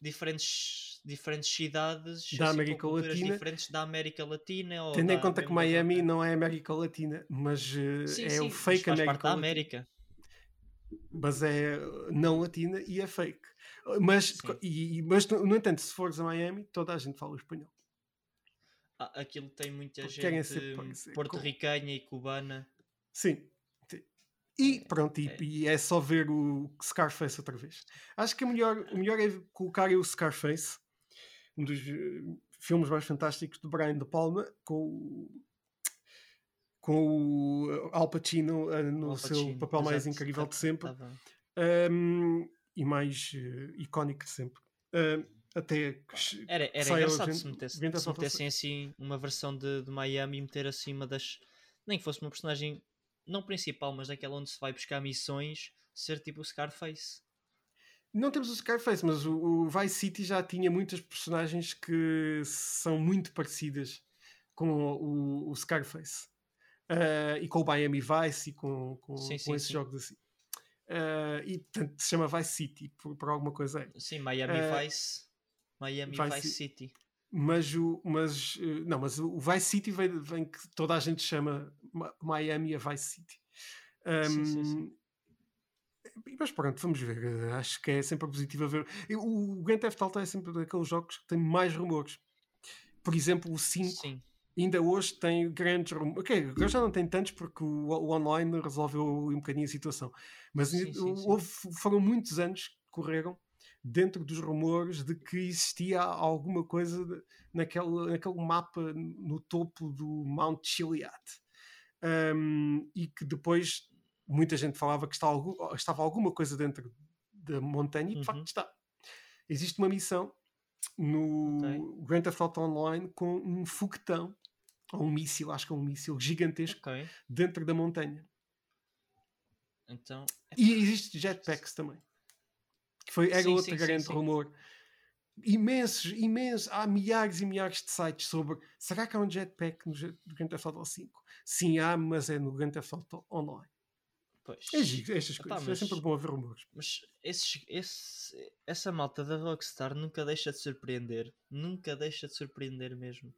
diferentes, diferentes cidades Da assim, América Latina. diferentes da América Latina. Ou Tendo em conta que Miami não é América Latina, mas eh, Sim, é sim, o mas fake faz América parte da Latina. América. mas é não latina e é fake. Mas, e, mas no, entanto, se fores a Miami, toda a gente fala espanhol. Ah, aquilo tem muita Porque ser gente porto-ricanha e cubana. Sim. E pronto, e é. e é só ver o Scarface outra vez. Acho que o melhor, o melhor é colocar o Scarface, um dos eh, filmes mais fantásticos de Brian De Palma, com o, com o Al Pacino eh, no Al seu Pacino, papel mais incrível de Tá- sempre. tava- um, e mais eh, icónico de sempre. Um, até que Era, era engraçado se, metesse, se metessem assim uma versão de, de Miami e meter assim uma das. Nem que fosse uma personagem, não principal, mas daquela onde se vai buscar missões, ser tipo o Scarface. Não temos o Scarface, mas o, o Vice City já tinha muitas personagens que são muito parecidas com o, o Scarface. Ah, e com o Miami Vice e com, com, Sim, com esses sim. jogos assim. Ah, e portanto se chama Vice City por, por alguma coisa é. Sim, Miami Eh, Vice. Miami Vice Vice, Ci- City. Mas o, mas, eh, não, mas o Vice City vem, vem que toda a gente chama Ma- Miami a Vice City. Sim, sim, sim. e- Mas pronto, vamos ver. eh, Acho que é sempre positivo a ver. O o Grand Theft Auto é sempre daqueles jogos que tem mais rumores. Por exemplo, o 5 Sim. ainda hoje tem grandes rumores. Ok, agora já não tem tantos porque o, o online resolveu um bocadinho a situação. Mas Sim, sim, sim. houve- foram muitos anos que correram dentro dos rumores de que existia alguma coisa naquele, naquele mapa no topo do Mount Chiliad. Um, e que depois muita gente falava que estava, estava alguma coisa dentro da montanha e de Uhum. facto está. Existe uma missão no Ok. Grand Theft Auto Online com um foguetão ou um míssil, acho que é um míssil gigantesco Ok. dentro da montanha. Então. E existe jetpacks também. Que foi, era Sim, outro sim, grande sim. rumor. Imensos, imensos, há milhares e milhares de sites sobre será que há um jetpack no no Grand Theft Auto 5? Sim, há, mas é no Grand Theft Auto Online. Pois. É giro, estas Epá, coisas. É mas- sempre bom haver rumores. Mas esses, esse, essa malta da Rockstar nunca deixa de surpreender. Nunca deixa de surpreender mesmo.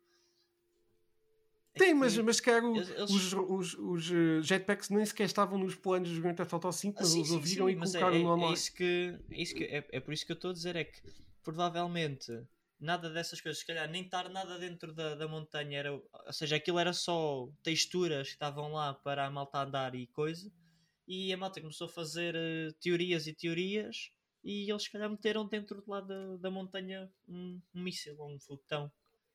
É Tem, mas, mas eles- eles- os, os, os eh, jetpacks nem sequer estavam nos planos do Grand Theft Auto 5, Ah, mas sim, eles sim, ouviram sim, e mas é, colocaram é- no é online. isso que, é, isso que é, é por isso que eu estou a dizer é que provavelmente nada dessas coisas, se calhar nem estar nada dentro da, da montanha era, ou seja, aquilo era só texturas que estavam lá para a malta andar e coisa, e a malta começou a fazer eh, teorias e teorias e eles se calhar meteram dentro de lá da, da montanha um, um míssil ou um foguetão.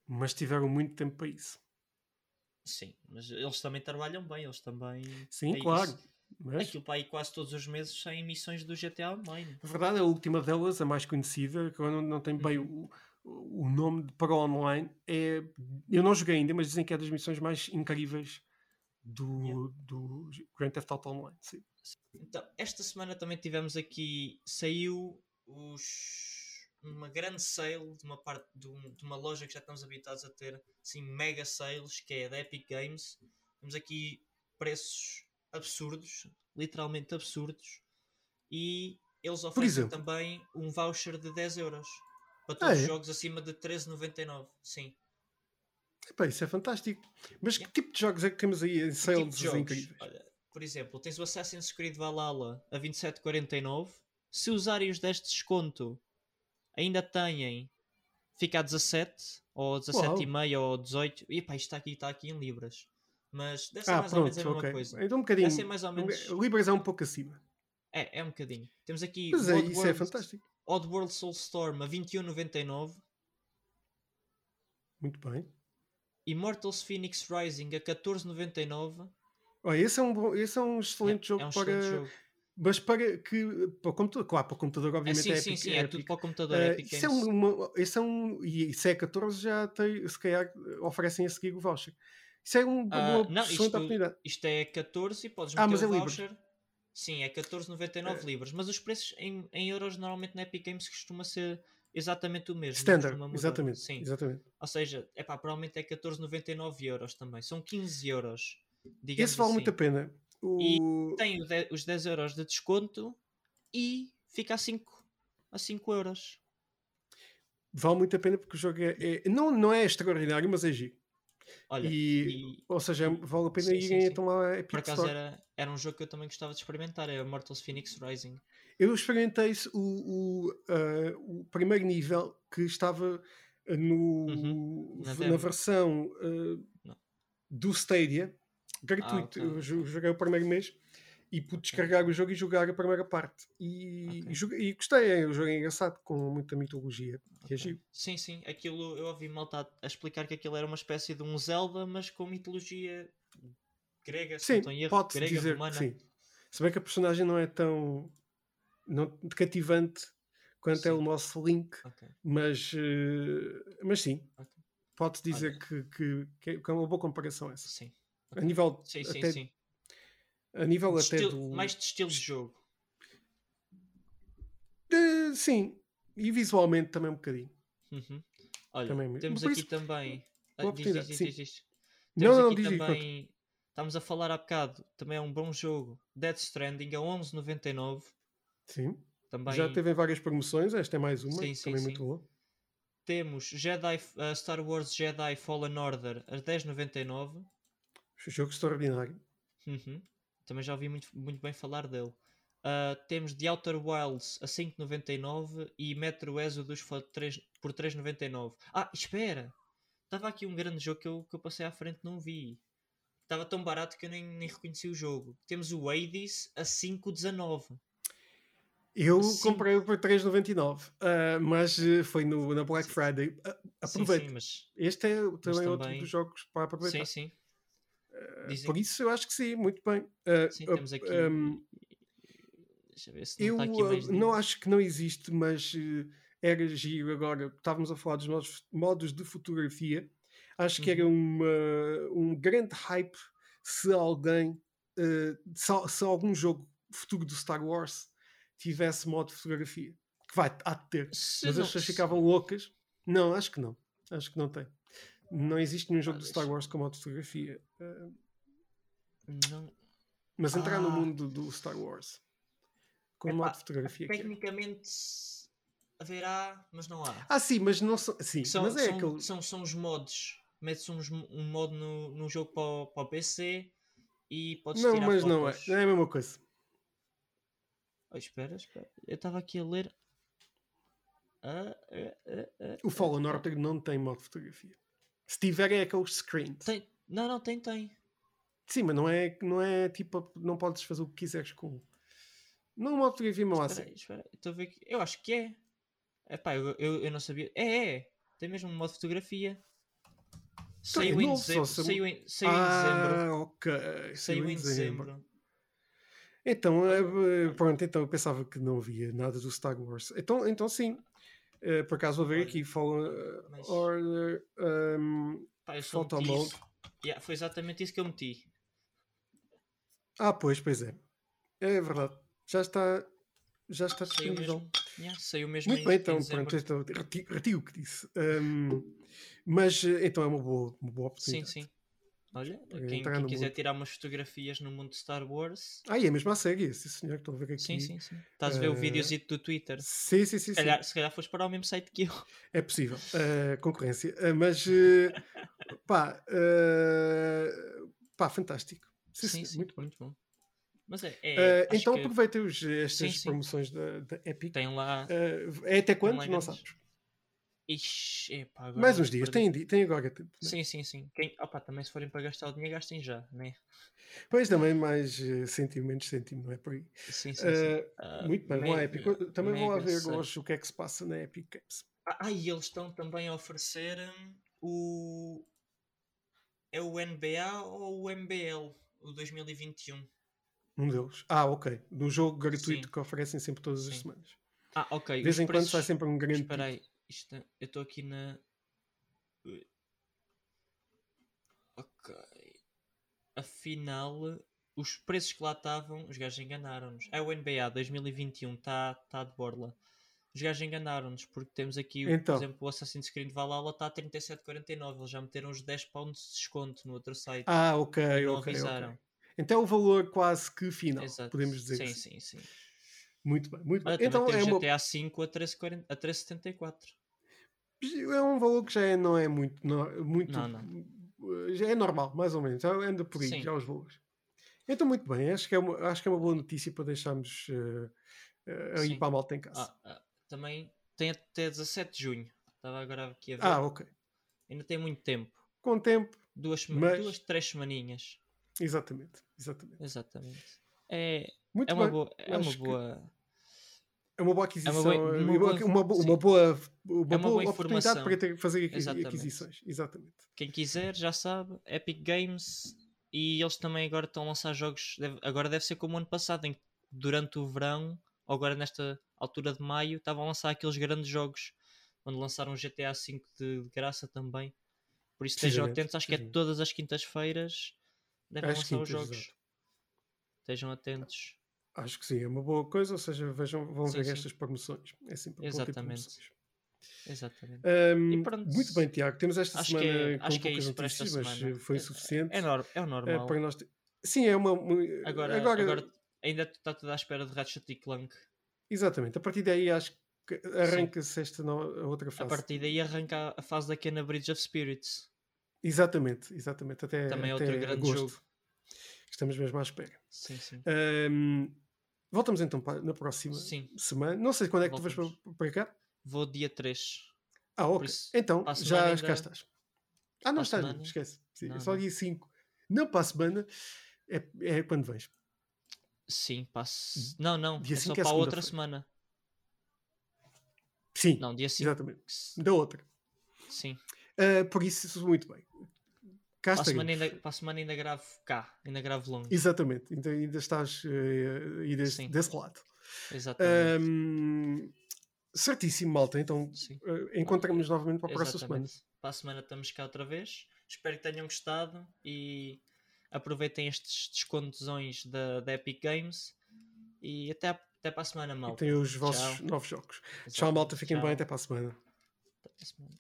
Mas tiveram muito tempo para isso. Sim, mas eles também trabalham bem, eles também. Sim, é claro. isso. Mas, Aquilo para aí quase todos os meses saem emissões do GTA Online. na verdade, a última delas, a mais conhecida, que eu não, não tem bem Uhum. o, o nome para o online, é. Eu não joguei ainda, mas dizem que é das missões mais incríveis do, Yeah. do Grand Theft Auto Online. Sim. Então, esta semana também tivemos aqui, saiu os, uma grande sale de uma parte de, um- de uma loja que já estamos habituados a ter, assim, mega sales, que é da Epic Games. Temos aqui preços absurdos, literalmente absurdos, e eles oferecem também um voucher de 10 euros para Ah, todos os é? jogos acima de 13,99. Sim. Epá, isso é fantástico. Mas que Yeah. tipo de jogos é que temos aí em Que sales tipo incríveis? Olha, por exemplo, tens o Assassin's Creed Valhalla a 27,49. Se usarem os 10 de desconto, ainda têm, fica a 17, ou 17,5 ou 18. E pá, isto está aqui, está aqui em libras. Mas deve ser Ah, mais ou menos pronto, a mesma coisa. Então um bocadinho. Deve ser mais ou menos. Libras é um pouco acima. É, é um bocadinho. Temos aqui Mas é, isso é Oddworld- fantástico. Oddworld Soulstorm a 21,99. Muito bem. Immortals Phoenix Rising a 14,99. Olha, esse é um, bom, esse é um excelente É, jogo é um para. excelente jogo. Mas para que. Para o computador, claro, para o computador, É, obviamente sim, é sim, Epic. sim, é é Epic. tudo para o computador. Ah, Epic isso é Games. um, uma, esse é um. E se é 14, já tem. Se calhar oferecem a seguir o voucher. Isso é um, Ah, uma não, excelente isto- oportunidade. Isto é 14 e podes Ah, meter mas o é voucher. Sim, é 14,99 É. libras. Mas os preços em, em euros normalmente na Epic Games costuma ser exatamente o mesmo. não Standard, exatamente. Sim. exatamente. Ou seja, é pá, provavelmente é 14,99 euros também. São 15 euros. Esse vale assim. muito a pena. O... Tem o de- os 10 euros de desconto e fica a 5, a 5 euros. Vale muito a pena porque o jogo é, é- não, não é extraordinário, mas é giro. Olha, E, e ou seja, vale a pena Sim, sim, irem sim. então lá a Epic por acaso Store. era, era um jogo que eu também gostava de experimentar. É o Mortals Phoenix Rising. Eu experimentei o, o, ah, o primeiro nível que estava no, Uhum, na na, versão Não. do Stadia, gratuito. Ah, ok. Eu jo- joguei o primeiro mês e pude descarregar o jogo e jogar a primeira parte. E, Ok. e joguei- e gostei, é, o jogo é engraçado, com muita mitologia. É Ok. giro. Sim, sim, aquilo eu ouvi malta a- explicar que aquilo era uma espécie de um Zelda, mas com mitologia grega, se Sim, em erro, pode-se grega, dizer romana. sim. Se bem que a personagem não é tão não, cativante quanto é Sim. o nosso Link, Ok, mas, eh, mas sim, pode-se dizer que, que, que é uma boa comparação essa. sim. A nível, Sim, sim, até, sim. A nível De até estilo- do. Mais de estilo de jogo. Sim, e visualmente também um bocadinho. Uhum. Olha, Também temos aqui isso, também. Ah, diz, diz, diz, diz. Não, não, aqui também. Estamos a falar há bocado, também é um bom jogo. Dead Stranding a 11,99. Sim. Também Já teve várias promoções, esta é mais uma, Sim, sim, também sim. muito boa. temos Jedi, uh, Star Wars Jedi Fallen Order a 10,99. Jogo extraordinário. Uhum. Também já ouvi muito, muito bem falar dele. Uh, temos The Outer Wilds a 5,99 e Metro Exodus for 3 por 3,99. Ah, espera! Estava aqui um grande jogo que eu, que eu passei à frente e não vi. Estava tão barato que eu nem, nem reconheci o jogo. Temos o Hades a 5,19. Eu Sim. comprei por 3,99, ah, mas eh, foi no, na Black Sim. Friday. Ah, Sim, aproveita. sim, mas. Este é também outro também- dos jogos para aproveitar. Sim, sim. Dizem Por isso eu acho que sim, muito bem. Ah, Sim, ah, temos aqui. ahm, Deixa eu ver se não eu aqui ah, não acho que não existe, mas eh, era giro agora. Estávamos a falar dos nossos modos de fotografia. Acho que era Uhum. uma, um grande hype se alguém, eh, se, se algum jogo futuro do Star Wars tivesse modo de fotografia. Que vai, há de ter. Se Mas as pessoas ficavam loucas. Não, acho que não. Acho que não tem. Não existe nenhum jogo Ah, do Star Wars com modo de fotografia. Ah, Não, mas entrar no Ah. mundo do Star Wars com Epá, modo de fotografia. é. Tecnicamente haverá, mas não há. Ah, sim, mas não são. Sim, são, mas é são, aquele. são, são os modos. Metes uns, um modo no, no jogo para o, para o PC e podes Não, tirar mas não é. fotos. Não é a mesma coisa. Oh, espera, espera. Eu estava aqui a ler. Ah, ah, ah, ah, O Fallen Order não tem modo de fotografia. Se tiver é aqueles screens. Tem, não, não, tem, tem. Sim, mas não é, não é tipo, não podes fazer o que quiseres com. Não modo de fotografia, Espera assim. espera. Estou a ver aqui. Eu acho que é. Epá, eu, eu, eu não sabia. É, é. Tem mesmo um modo de fotografia. Então é Saiu em novo, só dezembro. se- Saiu em, saiu em dezembro. Ah, ok. Saiu em dezembro. Então, eh, pronto, então eu pensava que não havia nada do Star Wars. Então, então sim. Eh, por acaso vou ver Olha, aqui Fallen eh, mas- Order. ehm, Pá, Photo mode. Yeah, foi exatamente isso que eu meti. Ah, pois, pois é. É verdade. Já está, já está Saiu mesmo, yeah, saiu mesmo Muito em, bem, em então, pronto, então, retiro, o que disse. Ehm, mas eh, então é uma boa, uma boa Sim, oportunidade. sim. Olha, quem, entrar quem quiser mundo. tirar umas fotografias no mundo de Star Wars, Ah, e é mesmo a série, sim senhor, estou a ver aqui. sim, sim, sim. Estás a ver o eh, videozito do Twitter. Sim, sim, sim, Se sim. calhar, se calhar foste para o mesmo site que eu. É possível. eh, concorrência. Eh, mas, pá, pá, fantástico. Sim, Sim, sim, muito muito, bom. Mas é, é então que aproveita os, estas Sim, promoções da, da Epic. tem lá. É até quando? Não sabes. Ixi, epá, agora Mais uns dias, tem, tem agora tempo. Sim, sim, sim. Quem... Opa, também se forem para gastar o dinheiro, gastem já, né? Pois também mais uh, cêntimo, menos cêntimo, não é por aí. Sim, sim, sim. Eh, Ah, muito bem, à mega- Epic. Eu Também lá mega ver hoje o que é que se passa na Epic Games. Ah, ah, e eles estão também a oferecer hum, o. É o NBA ou o MBL, o 2021? Um deles. Ah, ok. No jogo gratuito Sim. que oferecem sempre todas as Sim. semanas. Ah, ok. De vez em quando sai sempre um grande. Espera aí, isto eu estou aqui na. Ok. Afinal, os preços que lá estavam, os gajos enganaram-nos. É o NBA 2021, está tá de borla. Os gajos enganaram-nos porque temos aqui, Então. por exemplo, o Assassin's Creed Valhalla está a 37,49. Eles já meteram os 10 pounds de desconto no outro site. Ah, ok, não ok, avisaram. ok. Então é o valor quase que final, Exato. podemos dizer sim, assim. sim, sim. Muito bem, muito bem. Olha, então também é, temos uma, GTA 5 a 13,40 a 13,74. É um valor que já é- não é muito, no- muito Não, já é normal, mais ou menos. Já anda por aí, Sim. já os valores. Então, muito bem, acho que é uma, acho que é uma boa notícia para deixarmos uh, uh, Sim. para a malta em casa. Ah, ah, também tem até 17 de junho. Estava agora aqui a ver. Ah, ok. Ainda tem muito tempo. Com tempo, Duas, Mas- duas três semaninhas. exatamente, exatamente. Exatamente. É, Muito é uma bem. boa. É uma acho boa. É uma boa aquisição, é uma uma, boa- uma, boa- sim. uma boa, uma É uma boa oportunidade para ter, fazer aqui- Exatamente. aquisições. Exatamente. Quem quiser já sabe. Epic Games. E eles também agora estão a lançar jogos. deve- agora deve ser como o ano passado, em que durante o verão, ou agora nesta altura de maio, estavam a lançar aqueles grandes jogos. Onde lançaram o GTA V de, de graça também. Por isso estejam atentos. Acho que é todas as quintas-feiras devem lançar os jogos. exato. Estejam atentos. Acho que sim, é uma boa coisa, ou seja, vejam, vão Sim, ver sim. estas promoções. É sempre bom ter Exatamente. promoções. Exatamente. Ahm, pronto. muito bem, Tiago, temos esta semana é, com é poucas esta notícias, mas foi É- suficiente. É, é eh, normal. para nós te- Sim, é uma. Agora, agora, agora, ainda está tudo à espera de Ratchet e Clank. Exatamente, a partir daí acho que arranca-se esta no- a outra A fase. partir daí arranca a fase da Kena Bridge of Spirits. Exatamente, exatamente. Até, Também é até outro grande agosto. jogo. Estamos mesmo à espera. Sim, sim. Ahm, voltamos então para, na próxima Sim. semana. Não sei quando é que tu vais para, Voltamos. para cá. Vou dia 3. Ah, ok. isso, então, já semana cá ainda- estás. Ah, não estás, semana- esquece. Sim, Não, só não. dia 5. Não para a semana, é, é quando vens. Sim, passo. Não, não. Dia é só é para a outra semana. Sim, Não, dia 5. exatamente. Da outra. Sim. Ah, por isso muito bem. Cá Para a, semana ainda, para a semana ainda gravo cá. Ainda gravo longo. Exatamente, ainda, ainda estás aí desse, lado. Exatamente. Ahm, certíssimo, malta. Então Sim. eh, encontramos novamente para a próxima semana. Para a semana estamos cá outra vez. Espero que tenham gostado e aproveitem estes descontosões da, da Epic Games. E até, até para a semana, E malta. tem os vossos Tchau. novos jogos. Tchau, Exatamente. malta. Fiquem bem. Tchau. Até para a semana. Até para a semana.